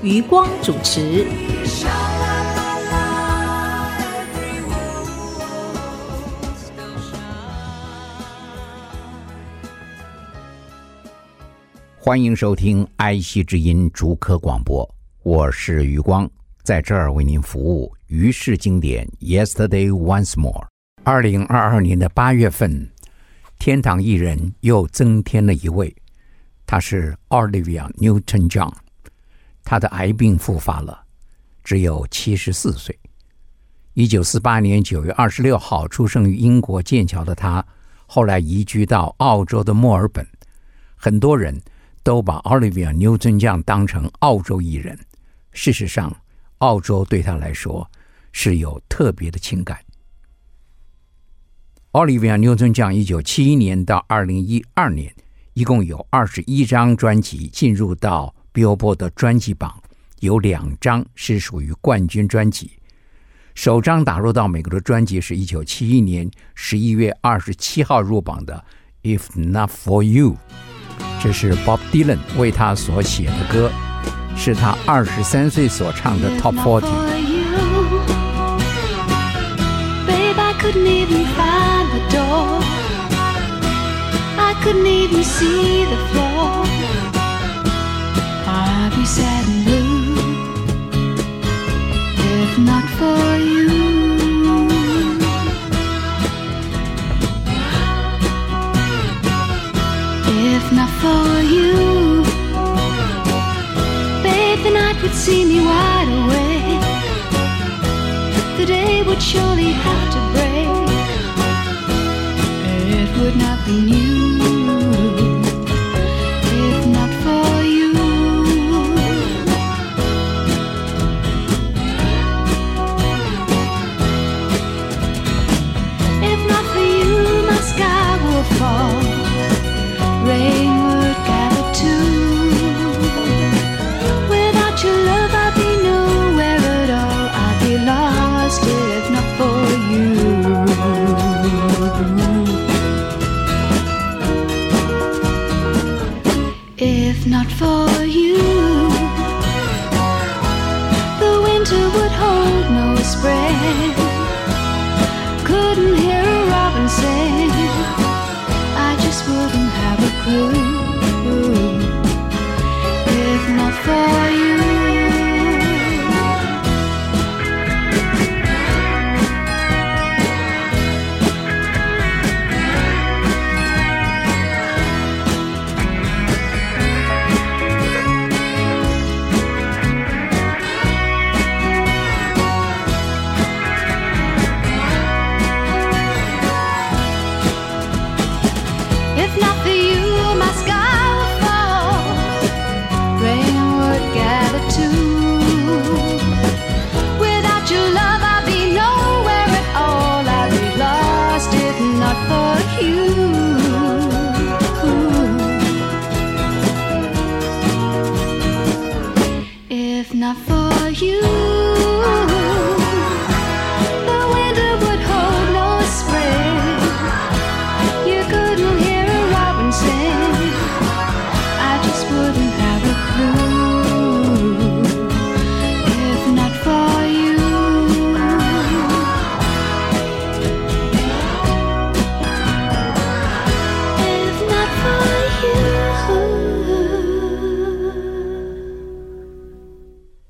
余光主持。欢迎收听爱惜之音逐科广播，我是余光，在这儿为您服务。于氏经典，Yesterday Once More。二零二二年的八月份，天堂艺人又增添了一位，他是 Olivia Newton-John。他的癌病复发了，只有七十四岁。一九四八年九月二十六号出生于英国剑桥的他，后来移居到澳洲的墨尔本。很多人都把 Olivia Newton-John 当成澳洲艺人。事实上，澳洲对他来说是有特别的情感。Olivia Newton-John 一九七一年到二零一二年，一共有二十一张专辑进入到 Billboard 的专辑榜，有两张是属于冠军专辑。首张打入到美国的专辑是一九七一年十一月二十七号入榜的《If Not For You》，这是 Bob Dylan 为他所写的歌，是他二十三岁所唱的 Top Forty。Couldn't even find the door. I couldn't even see the floor. For you. If not for you, babe, the night would see me wide awake the day would surely have to break. It would not be new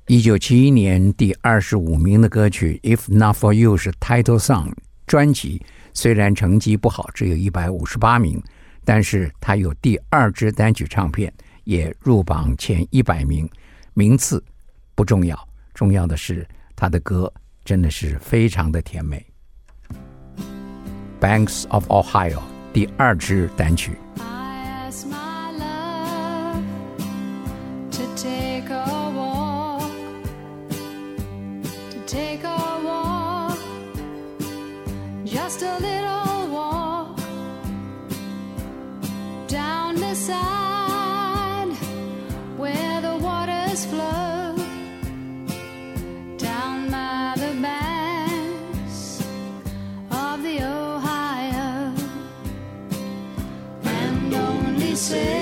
一九七一年第二十五名的歌曲《If Not For You》是 Title Song 专辑，虽然成绩不好，只有一百五十八名，但是它有第二支单曲唱片，也入榜前一百名。名次不重要，重要的是他的歌真的是非常的甜美。Banks of Ohio 第二支单曲。Say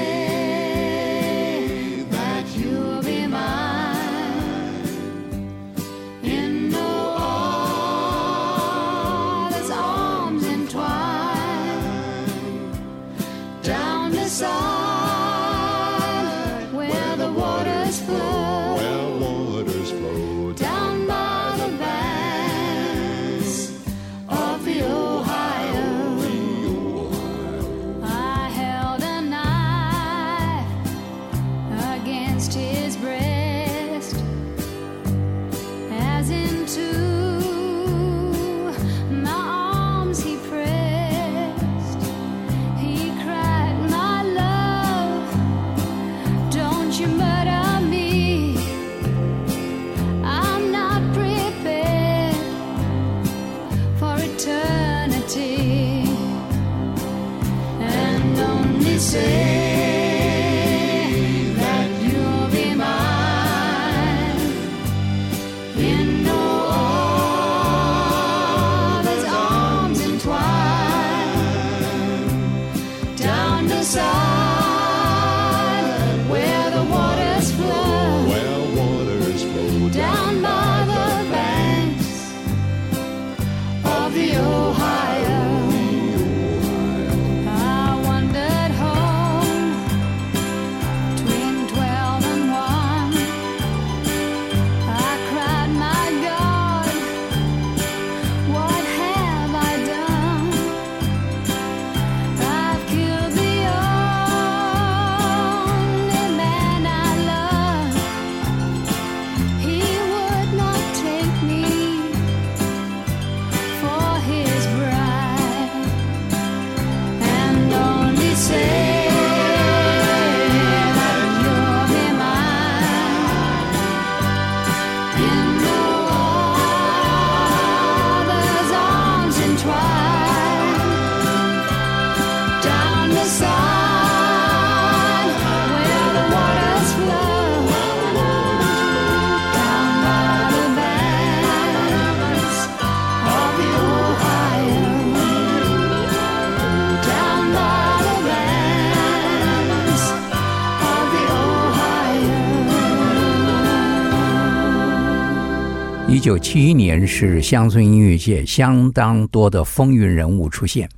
七一年是乡村音乐界相当多的风云人物出现。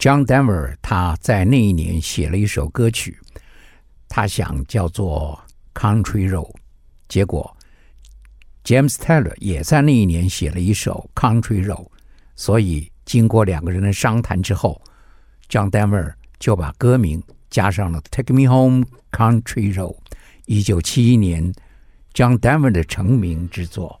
John Denver 他在那一年写了一首歌曲，他想叫做《Country Road》，结果 James Taylor 也在那一年写了一首《Country Road》，所以经过两个人的商谈之后，John Denver 就把歌名加上了《Take Me Home Country Road》。一九七一年，John Denver 的成名之作。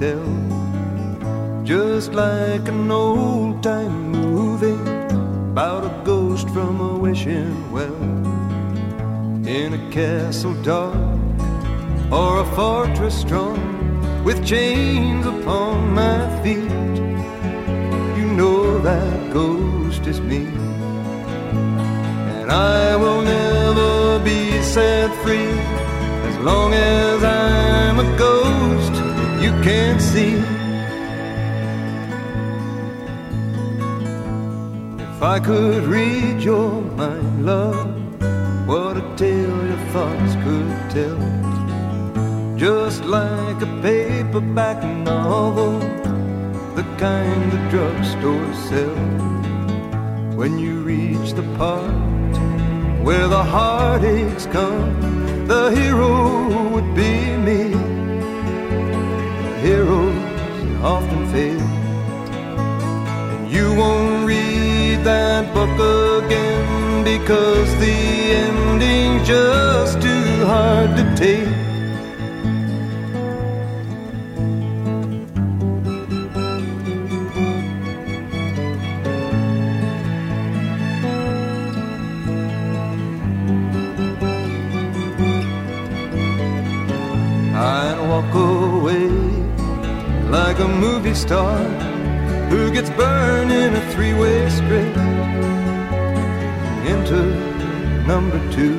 tell. Just like an old time movie about a ghost from a wishing well. In a castle dark or a fortress strong with chains upon my feet. You know that ghost is me. And I will never be set free as long as you can't see. If I could read your mind, love, what a tale your thoughts could tell. Just like a paperback novel, the kind the drugstore sells. When you reach the part where the heartaches come, the hero would be me. And you won't read that book again because the ending's just too hard to take. Movie star who gets burned in a three-way script into number two.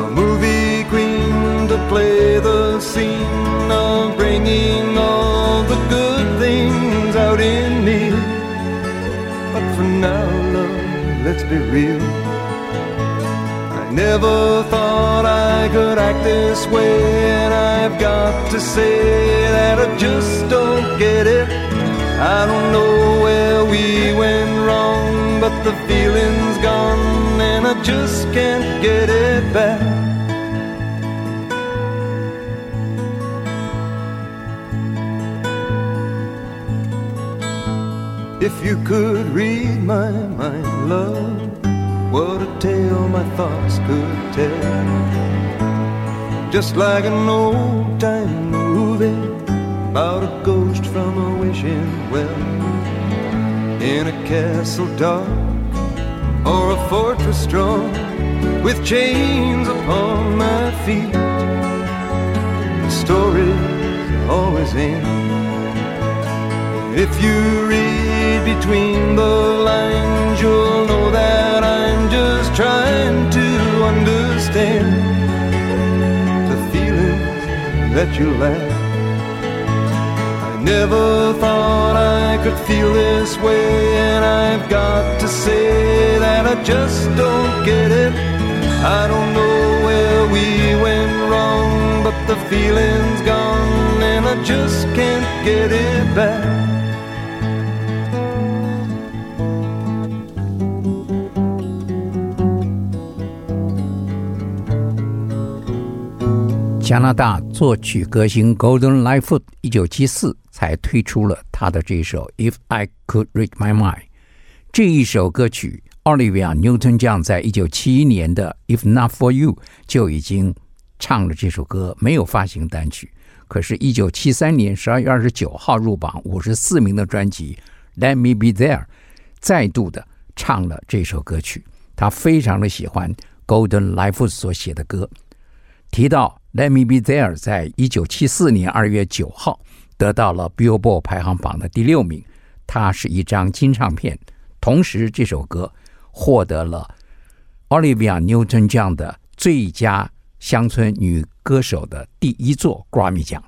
A movie queen to play the scene of bringing all the good things out in me. But for now, love, let's be real. Never thought I could act this way, and I've got to say that I just don't get it. I don't know where we went wrong, but the feeling's gone, and I just can't get it back. If you could read my mind, love, tale my thoughts could tell. Just like an old time movie about a ghost from a wishing well. In a castle dark or a fortress strong with chains upon my feet. The stories always end. If you read between the lines, you'll know that trying to understand the feelings that you lack. I never thought I could feel this way, and I've got to say that I just don't get it. I don't know where we went wrong, but the feeling's gone, and I just can't get it back. 加拿大作曲歌星 Golden Lightfoot 一九七四才推出了他的这首《If I Could Read My Mind》这一首歌曲。奥利维亚·纽顿酱在一九七一年的《If Not For You》就已经唱了这首歌，没有发行单曲。可是，一九七三年十二月二十九号入榜五十四名的专辑《Let Me Be There》再度的唱了这首歌曲。他非常的喜欢 Golden Lightfoot 所写的歌，提到。Let Me Be There 在一九七四年二月九号得到了 Billboard 排行榜的第六名，它是一张金唱片。同时，这首歌获得了 Olivia Newton-John 的最佳乡村女歌手的第一座 Grammy 奖。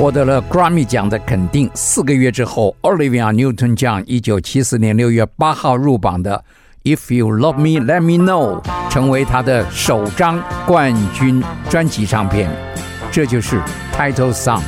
获得了 Grammy 奖的肯定。四个月之后，Olivia Newton-John 一九七四年六月八号入榜的《If You Love Me, Let Me Know》成为她的首张冠军专辑唱片，这就是 Title Song。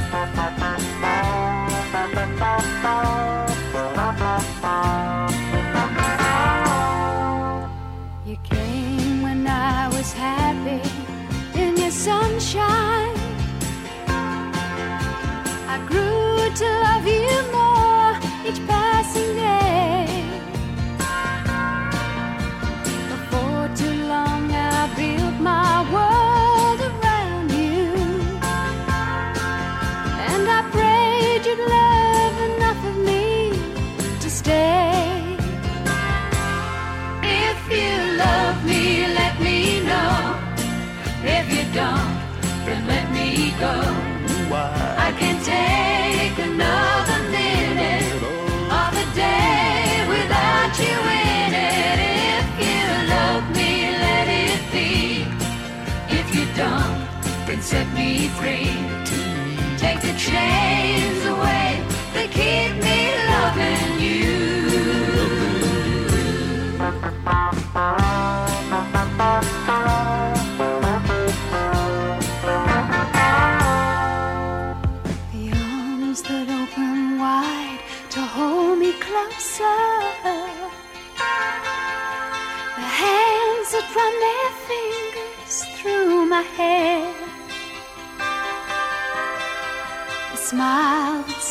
Go. I can't take another minute of the day without you in it. If you love me, let it be. If you don't, then set me free. Take the chains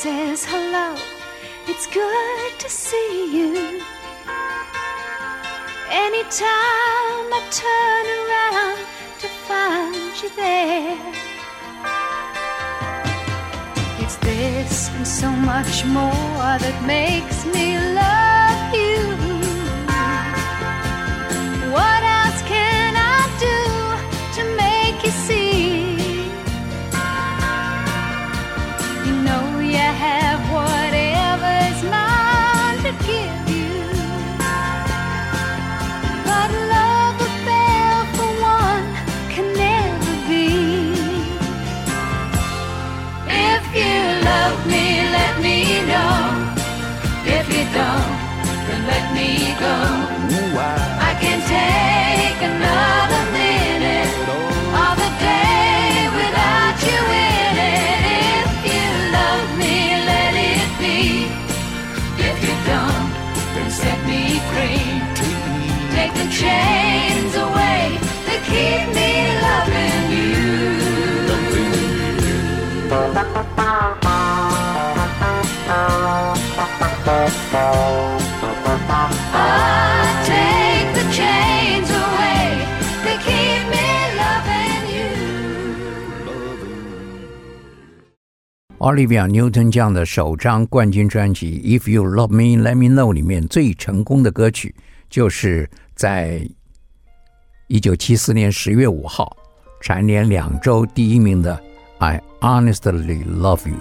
says hello. It's good to see you. Anytime I turn around to find you there. It's this and so much more that makes me love Olivia Newton 这样的首张冠军专辑《If You Love Me, Let Me Know》里面最成功的歌曲，就是在一九七四年十月五号蝉联两周第一名的《I Honestly Love You》。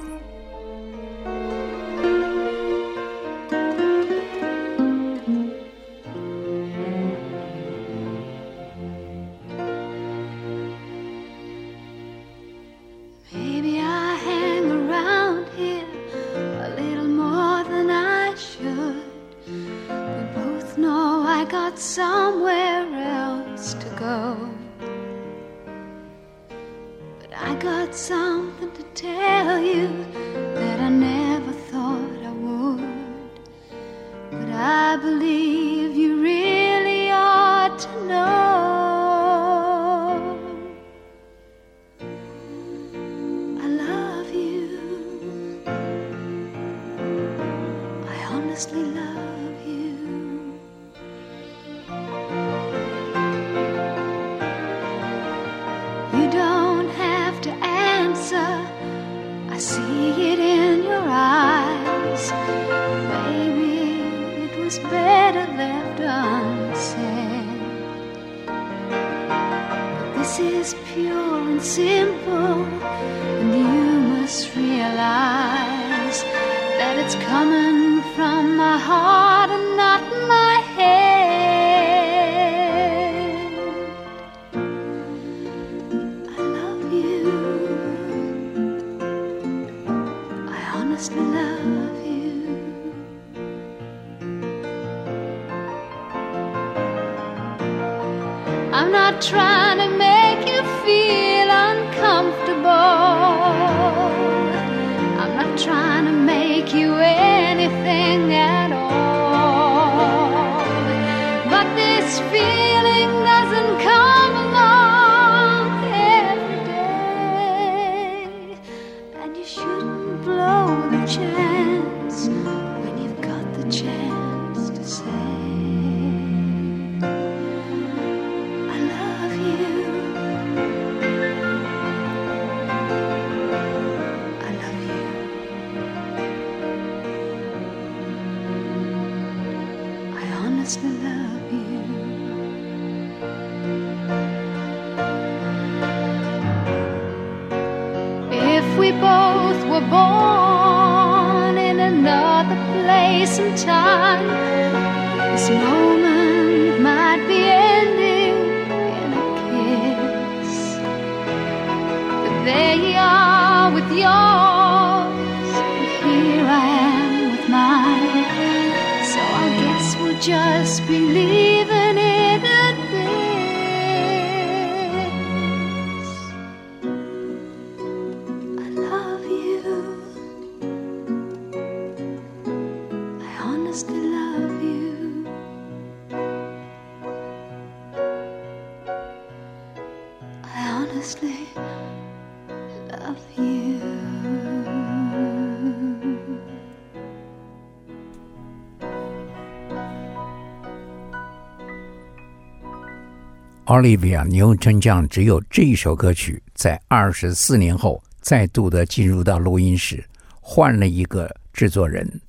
奥利维亚牛真将只有这一首歌曲在二十四年后再度的进入到录音室换了一个制作人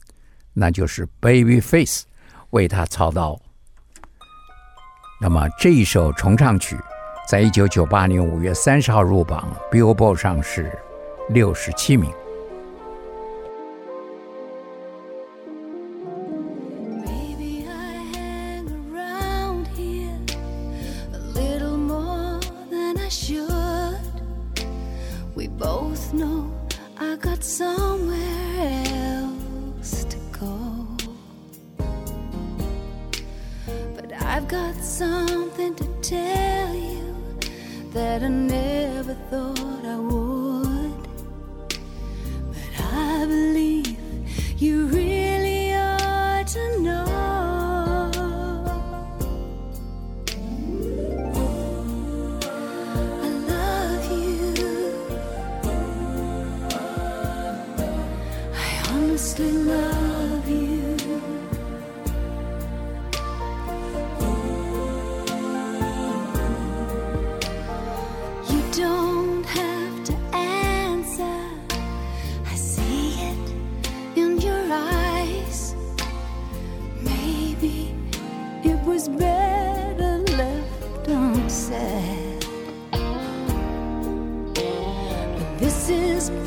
那就是 baby face 为他操刀。那么这一首重唱曲在一九九八年五月三十号入榜 billboard 上是六十七名。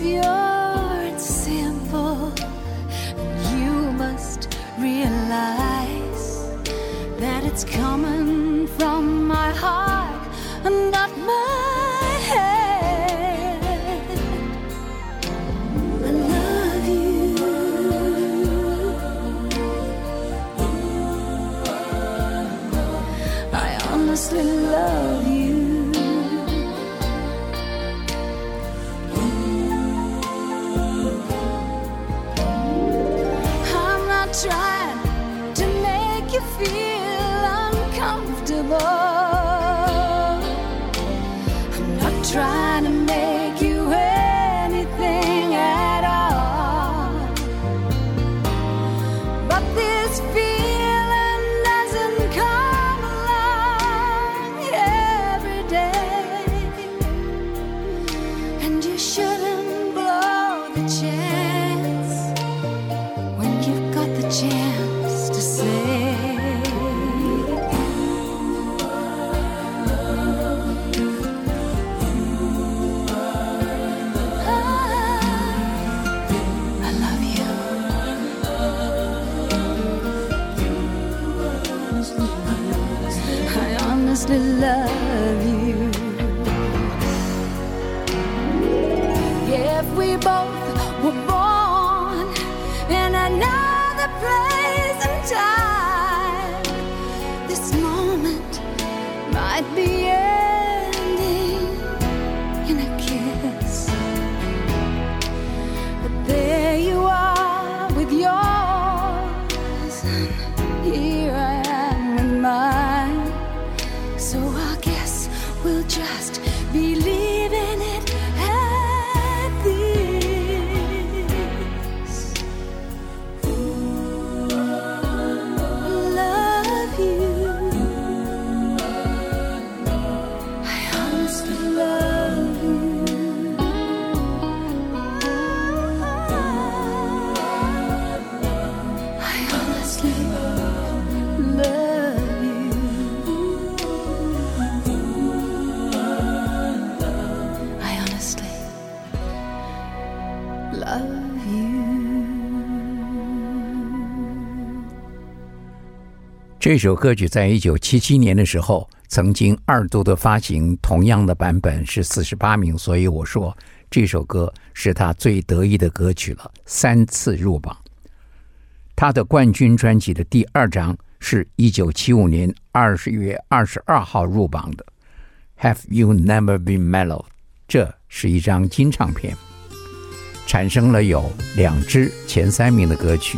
Pure and simple. You must realize that it's coming honestly love you. If we both were born in another place and time, 这首歌曲在一九七七年的时候，曾经二度的发行，同样的版本是四十八名，所以我说这首歌是他最得意的歌曲了，三次入榜。他的冠军专辑的第二张是一九七五年二十月二十二号入榜的《Have You Never Been Mellow》，这是一张金唱片，产生了有两支前三名的歌曲，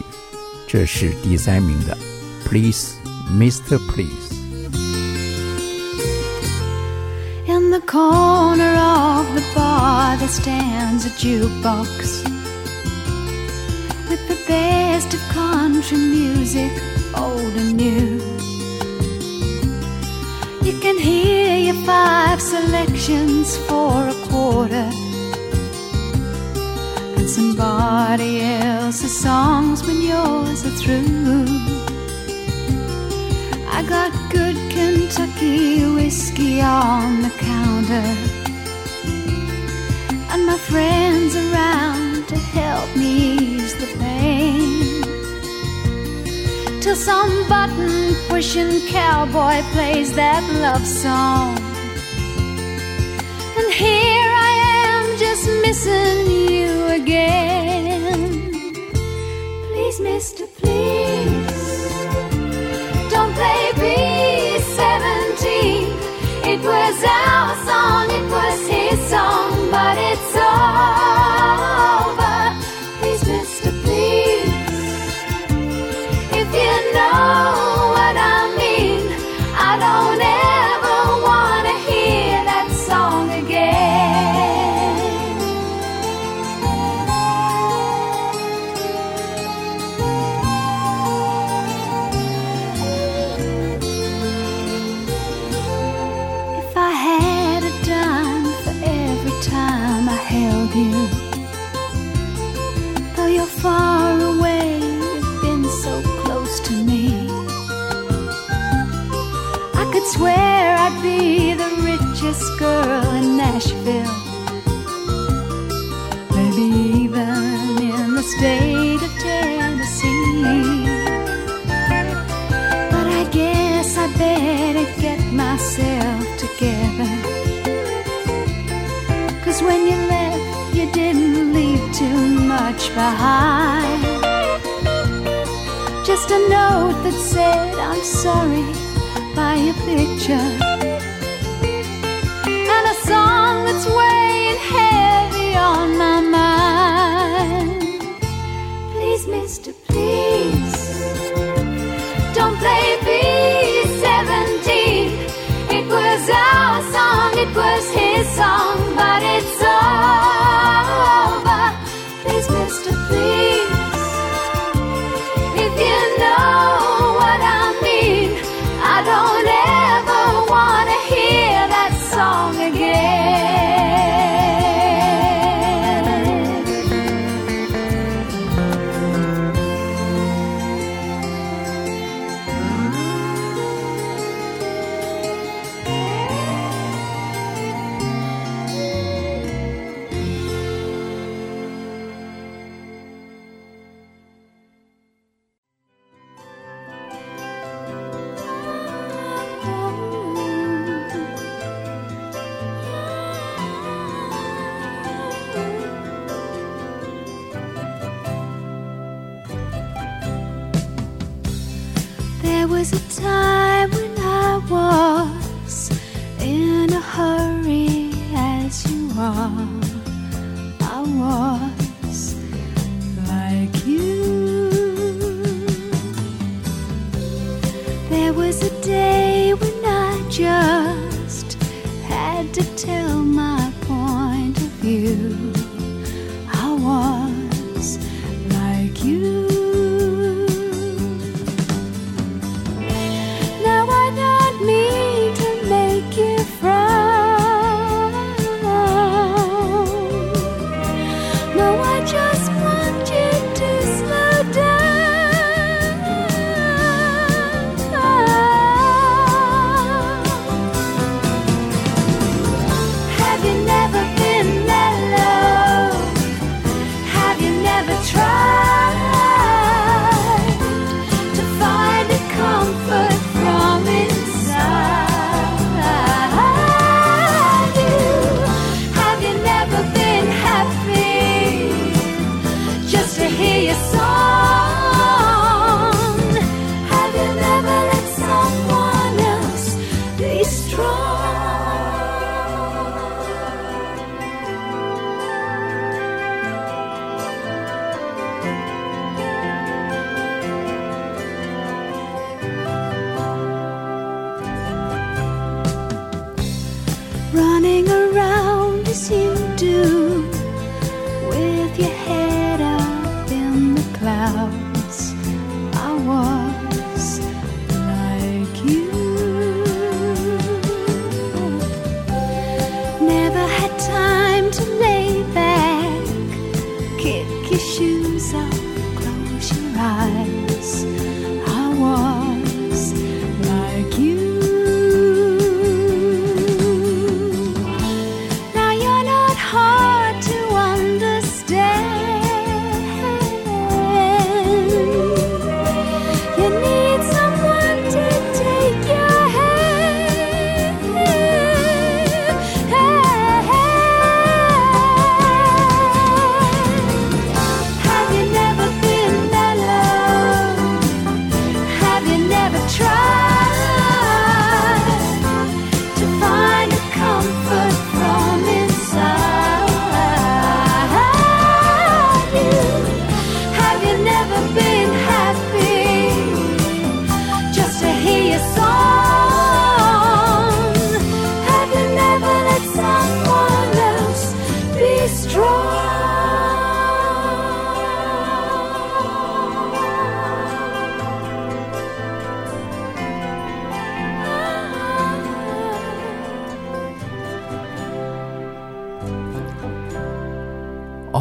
这是第三名的《Please Mr. Please》。In the corner of the bar, there stands a jukebox with the best of country music, old and new. You can hear your five selections for a quarter, and somebody else's songs when yours are through. I got good Kentucky whiskey on the counter, and my friends around to help me ease the pain. Till some button pushing cowboy plays that love song. And here I am just missing you again. Please, mister, please. Don't play sorry, by a picture. And a song that's weighing heavy on my mind. Please, mister, please. Don't play B-17. It was our song, it was his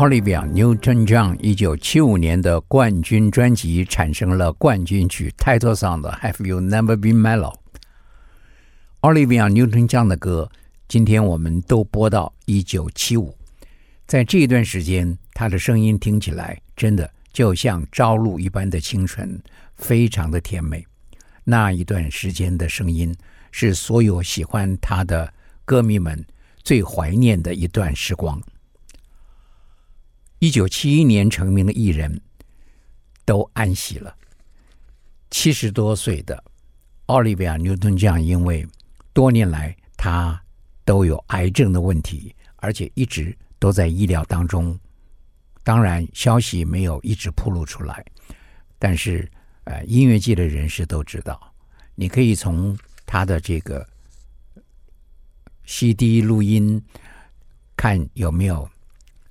Olivia Newton-John 一九七五年的冠军专辑产生了冠军曲 title song 的 Have You Never Been Mellow。Olivia Newton-John 的歌，今天我们都播到一九七五。在这一段时间，她的声音听起来真的就像朝露一般的清纯，非常的甜美。那一段时间的声音，是所有喜欢他的歌迷们最怀念的一段时光。一九七一年成名的艺人，都安息了。七十多岁的奥利维亚·牛顿这样，因为多年来他都有癌症的问题，而且一直都在医疗当中。当然，消息没有一直铺露出来，但是呃，音乐界的人士都知道。你可以从他的这个 CD 录音看有没有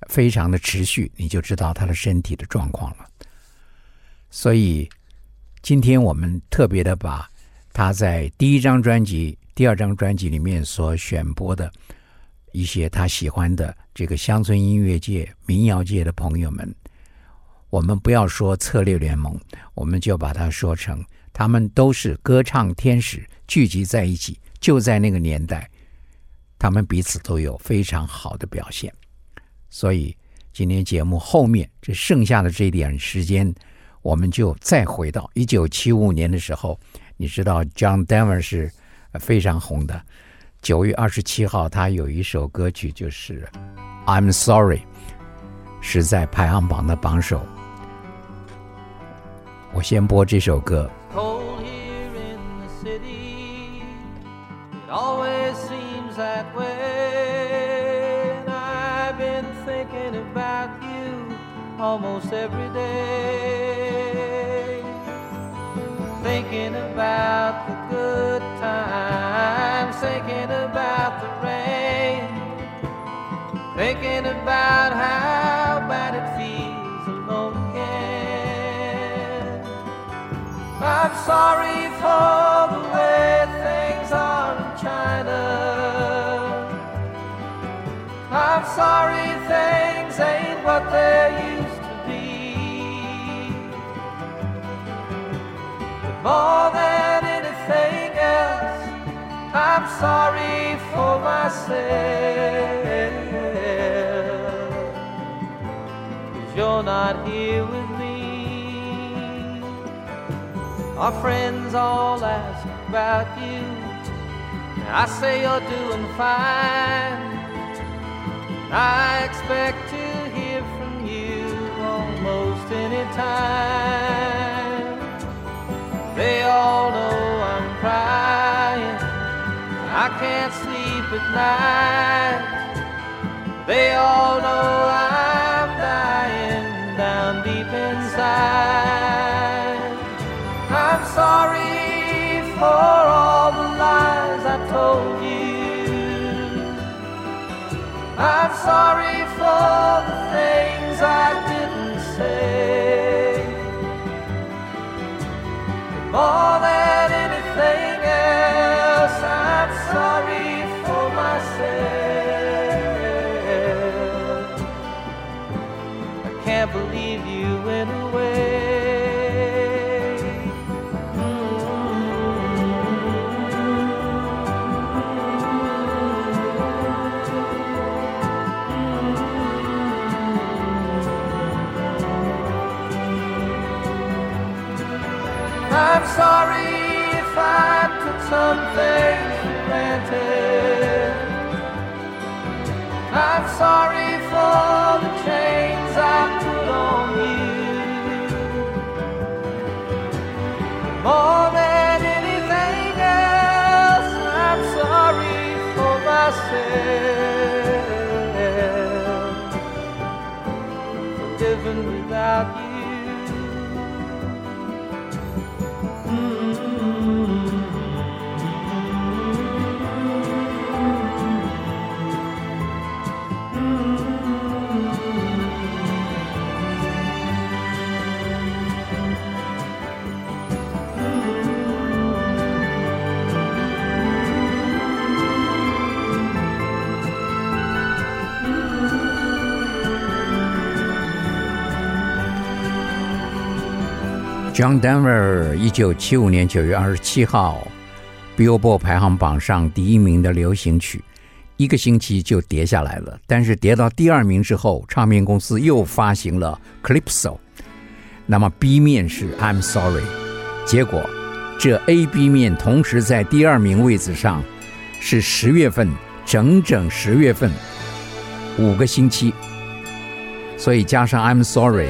非常的持续，你就知道他的身体的状况了。所以。今天我们特别的把他在第一张专辑、第二张专辑里面所选播的一些他喜欢的这个乡村音乐界、民谣界的朋友们，我们不要说策略联盟，我们就把它说成他们都是歌唱天使聚集在一起，就在那个年代，他们彼此都有非常好的表现。所以今天节目后面这剩下的这点时间。我们就再回到一九七五年的时候，你知道 John Denver 是非常红的。九月二十七号，他有一首歌曲就是《I'm Sorry》，是在排行榜的榜首。我先播这首歌。Almost every day. Thinking about the good times, thinking about the rain, thinking about how bad it feels alone again. I'm sorry for the way things are in China. I'm sorry things ain't what they used More than anything else, I'm sorry for myself. Cause you're not here with me. Our friends all ask about you. I say you're doing fine. I expect to hear from you almost any time. Can't sleep at night. They all know I'm dying down deep inside. I'm sorry for all the lies I told you. I'm sorry for the things I didn't say. More than can't believe you went away. I'm sorry if I took something for granted. I'm sorry for living without you. John Denver，一九七五年九月二十七号，Billboard 排行榜上第一名的流行曲，一个星期就跌下来了。但是跌到第二名之后，唱片公司又发行了 Clipso 那么 B 面是 I'm Sorry，结果这 A、B 面同时在第二名位置上，是十月份，整整十月份，五个星期，所以加上 I'm Sorry，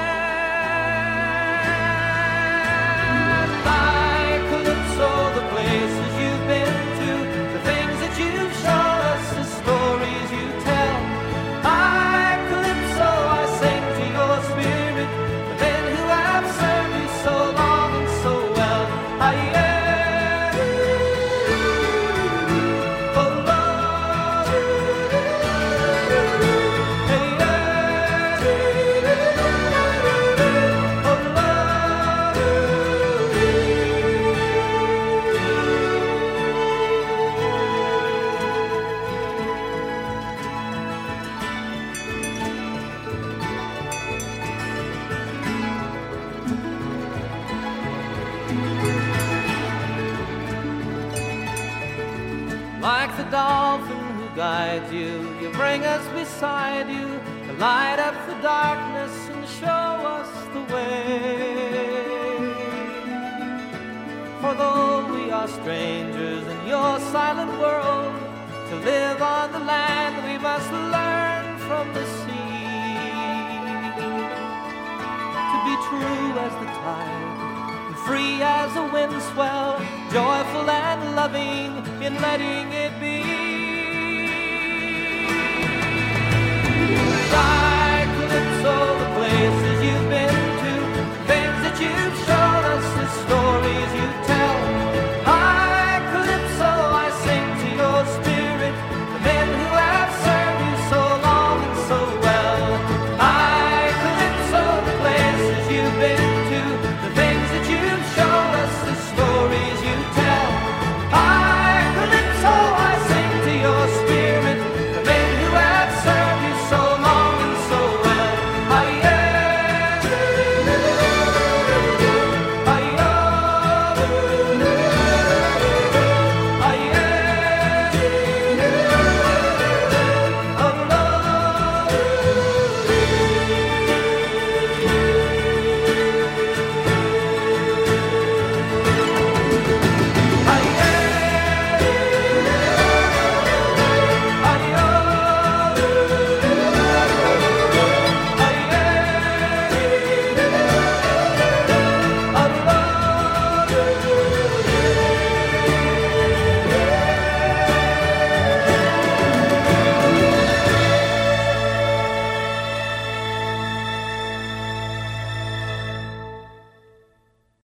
always light up the darkness and show us the way. For though we are strangers in your silent world, to live on the land we must learn from the sea. To be true as the tide, and free as a wind swell, joyful and loving in letting it be.